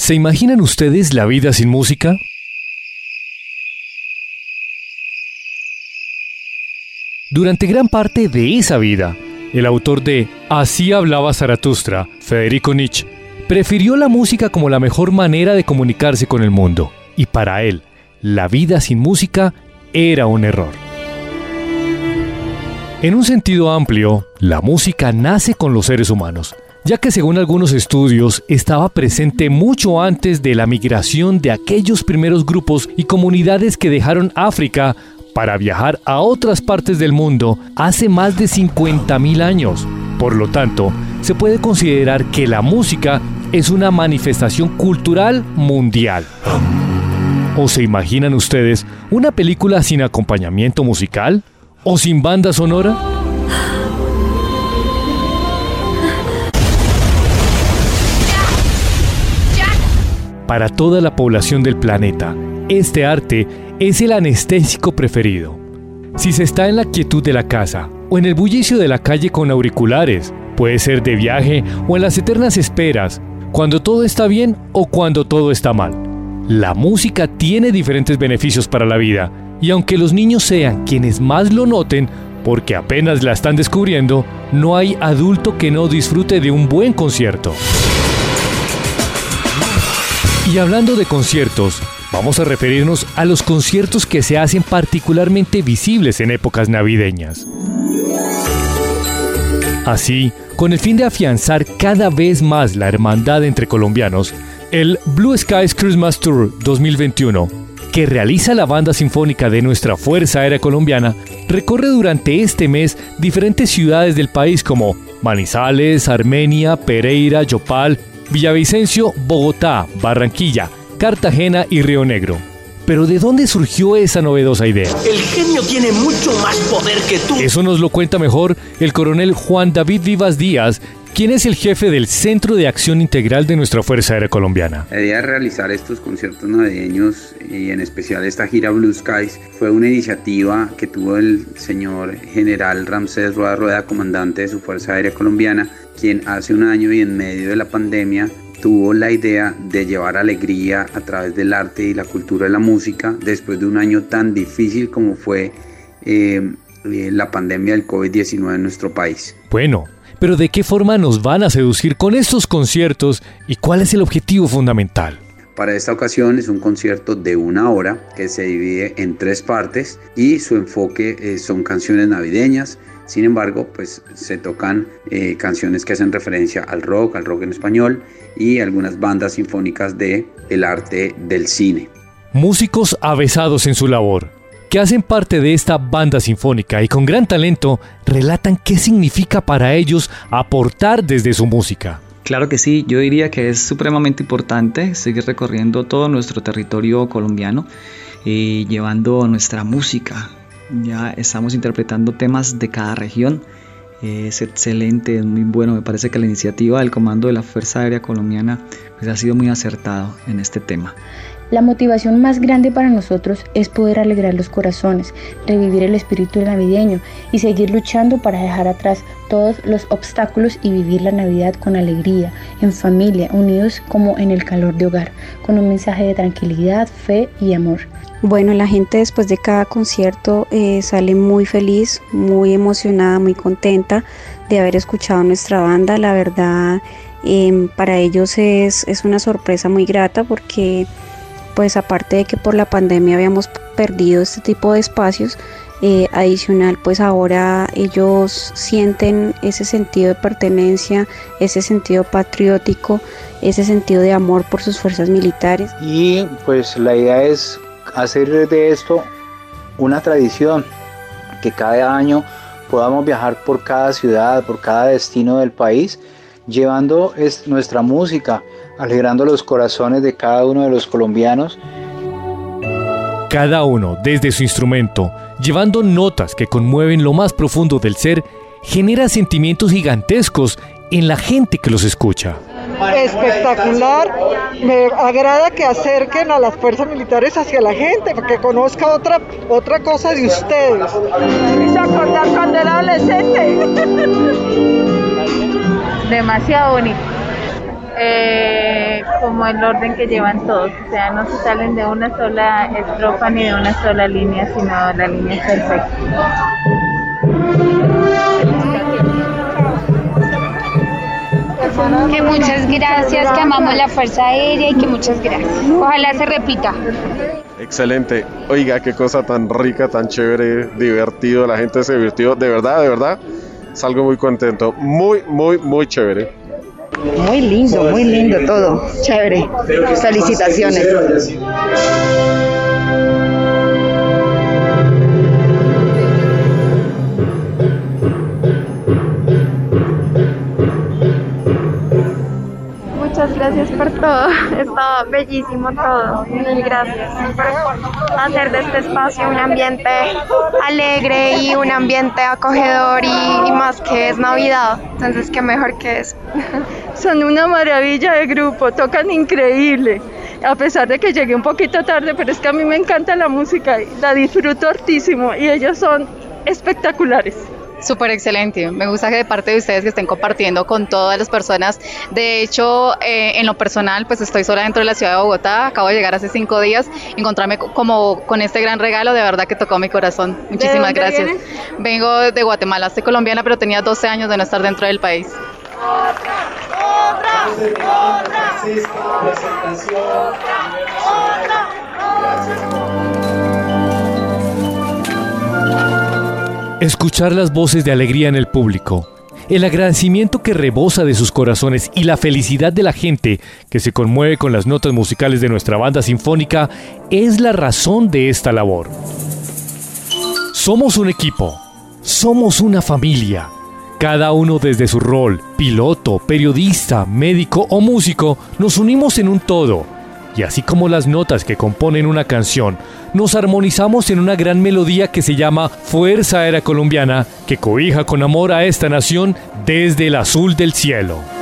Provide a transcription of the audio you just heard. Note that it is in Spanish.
¿Se imaginan ustedes la vida sin música? Durante gran parte de esa vida, el autor de Así hablaba Zaratustra, Federico Nietzsche, prefirió la música como la mejor manera de comunicarse con el mundo, y para él, la vida sin música era un error. En un sentido amplio, la música nace con los seres humanos, ya que según algunos estudios estaba presente mucho antes de la migración de aquellos primeros grupos y comunidades que dejaron África para viajar a otras partes del mundo hace más de 50.000 años. Por lo tanto, se puede considerar que la música es una manifestación cultural mundial. ¿O se imaginan ustedes una película sin acompañamiento musical? ¿O sin banda sonora? Para toda la población del planeta, este arte es el anestésico preferido. Si se está en la quietud de la casa o en el bullicio de la calle con auriculares, puede ser de viaje o en las eternas esperas, cuando todo está bien o cuando todo está mal. La música tiene diferentes beneficios para la vida y aunque los niños sean quienes más lo noten, porque apenas la están descubriendo, no hay adulto que no disfrute de un buen concierto. Y hablando de conciertos, Vamos a referirnos a los conciertos que se hacen particularmente visibles en épocas navideñas. Así, con el fin de afianzar cada vez más la hermandad entre colombianos, el Blue Skies Christmas Tour 2021, que realiza la banda sinfónica de nuestra Fuerza Aérea Colombiana, recorre durante este mes diferentes ciudades del país como Manizales, Armenia, Pereira, Yopal, Villavicencio, Bogotá, Barranquilla, Cartagena y Río Negro. Pero ¿de dónde surgió esa novedosa idea? El genio tiene mucho más poder que tú. Eso nos lo cuenta mejor el coronel Juan David Vivas Díaz, quien es el jefe del Centro de Acción Integral de nuestra Fuerza Aérea Colombiana. La idea de realizar estos conciertos navideños y en especial esta gira Blue Skies fue una iniciativa que tuvo el señor general Ramsés Rueda Rueda, comandante de su Fuerza Aérea Colombiana, quien hace un año y en medio de la pandemia tuvo la idea de llevar alegría a través del arte y la cultura de la música después de un año tan difícil como fue eh, eh, la pandemia del COVID-19 en nuestro país. Bueno, pero ¿de qué forma nos van a seducir con estos conciertos y cuál es el objetivo fundamental? Para esta ocasión es un concierto de una hora que se divide en tres partes y su enfoque eh, son canciones navideñas, sin embargo, pues se tocan eh, canciones que hacen referencia al rock, al rock en español y algunas bandas sinfónicas de el arte del cine. Músicos avesados en su labor, que hacen parte de esta banda sinfónica y con gran talento relatan qué significa para ellos aportar desde su música. Claro que sí, yo diría que es supremamente importante seguir recorriendo todo nuestro territorio colombiano y llevando nuestra música, ya estamos interpretando temas de cada región. Es excelente, es muy bueno. Me parece que la iniciativa del Comando de la Fuerza Aérea Colombiana pues, ha sido muy acertado en este tema. La motivación más grande para nosotros es poder alegrar los corazones, revivir el espíritu navideño y seguir luchando para dejar atrás todos los obstáculos y vivir la Navidad con alegría, en familia, unidos como en el calor de hogar, con un mensaje de tranquilidad, fe y amor. Bueno, la gente después de cada concierto eh, sale muy feliz, muy emocionada, muy contenta de haber escuchado nuestra banda. La verdad, em, para ellos es, es una sorpresa muy grata porque pues aparte de que por la pandemia habíamos perdido este tipo de espacios, eh, adicional pues ahora ellos sienten ese sentido de pertenencia, ese sentido patriótico, ese sentido de amor por sus fuerzas militares. Y pues la idea es hacer de esto una tradición, que cada año podamos viajar por cada ciudad, por cada destino del país, llevando es nuestra música, alegrando los corazones de cada uno de los colombianos. Cada uno, desde su instrumento, llevando notas que conmueven lo más profundo del ser, genera sentimientos gigantescos en la gente que los escucha espectacular. Me agrada que acerquen a las fuerzas militares hacia la gente, para que conozca otra, otra cosa de ustedes. Me hizo acordar cuando era adolescente. Demasiado bonito. Eh, como el orden que llevan todos, o sea, no se salen de una sola estrofa ni de una sola línea, sino la línea es perfecta. Que muchas gracias, que amamos la Fuerza Aérea y que muchas gracias. Ojalá se repita. Excelente. Oiga, qué cosa tan rica, tan chévere, divertido. La gente se divirtió. De verdad, de verdad. Salgo muy contento. Muy, muy, muy chévere. Muy lindo, muy lindo todo. Chévere. Felicitaciones. Bellísimo todo. Mil gracias por hacer de este espacio un ambiente alegre y un ambiente acogedor y, y más que es Navidad. Entonces, qué mejor que eso. Son una maravilla de grupo, tocan increíble. A pesar de que llegué un poquito tarde, pero es que a mí me encanta la música la disfruto hartísimo y ellos son espectaculares. Súper excelente. Me gusta que de parte de ustedes que estén compartiendo con todas las personas. De hecho, eh, en lo personal, pues estoy sola dentro de la ciudad de Bogotá. Acabo de llegar hace cinco días. Encontrarme como con este gran regalo, de verdad que tocó mi corazón. Muchísimas gracias. Vienes? Vengo de Guatemala, soy colombiana, pero tenía 12 años de no estar dentro del país. Otra, otra, Escuchar las voces de alegría en el público, el agradecimiento que rebosa de sus corazones y la felicidad de la gente que se conmueve con las notas musicales de nuestra banda sinfónica es la razón de esta labor. Somos un equipo, somos una familia. Cada uno desde su rol, piloto, periodista, médico o músico, nos unimos en un todo y así como las notas que componen una canción, nos armonizamos en una gran melodía que se llama Fuerza Aérea Colombiana, que cobija con amor a esta nación desde el azul del cielo.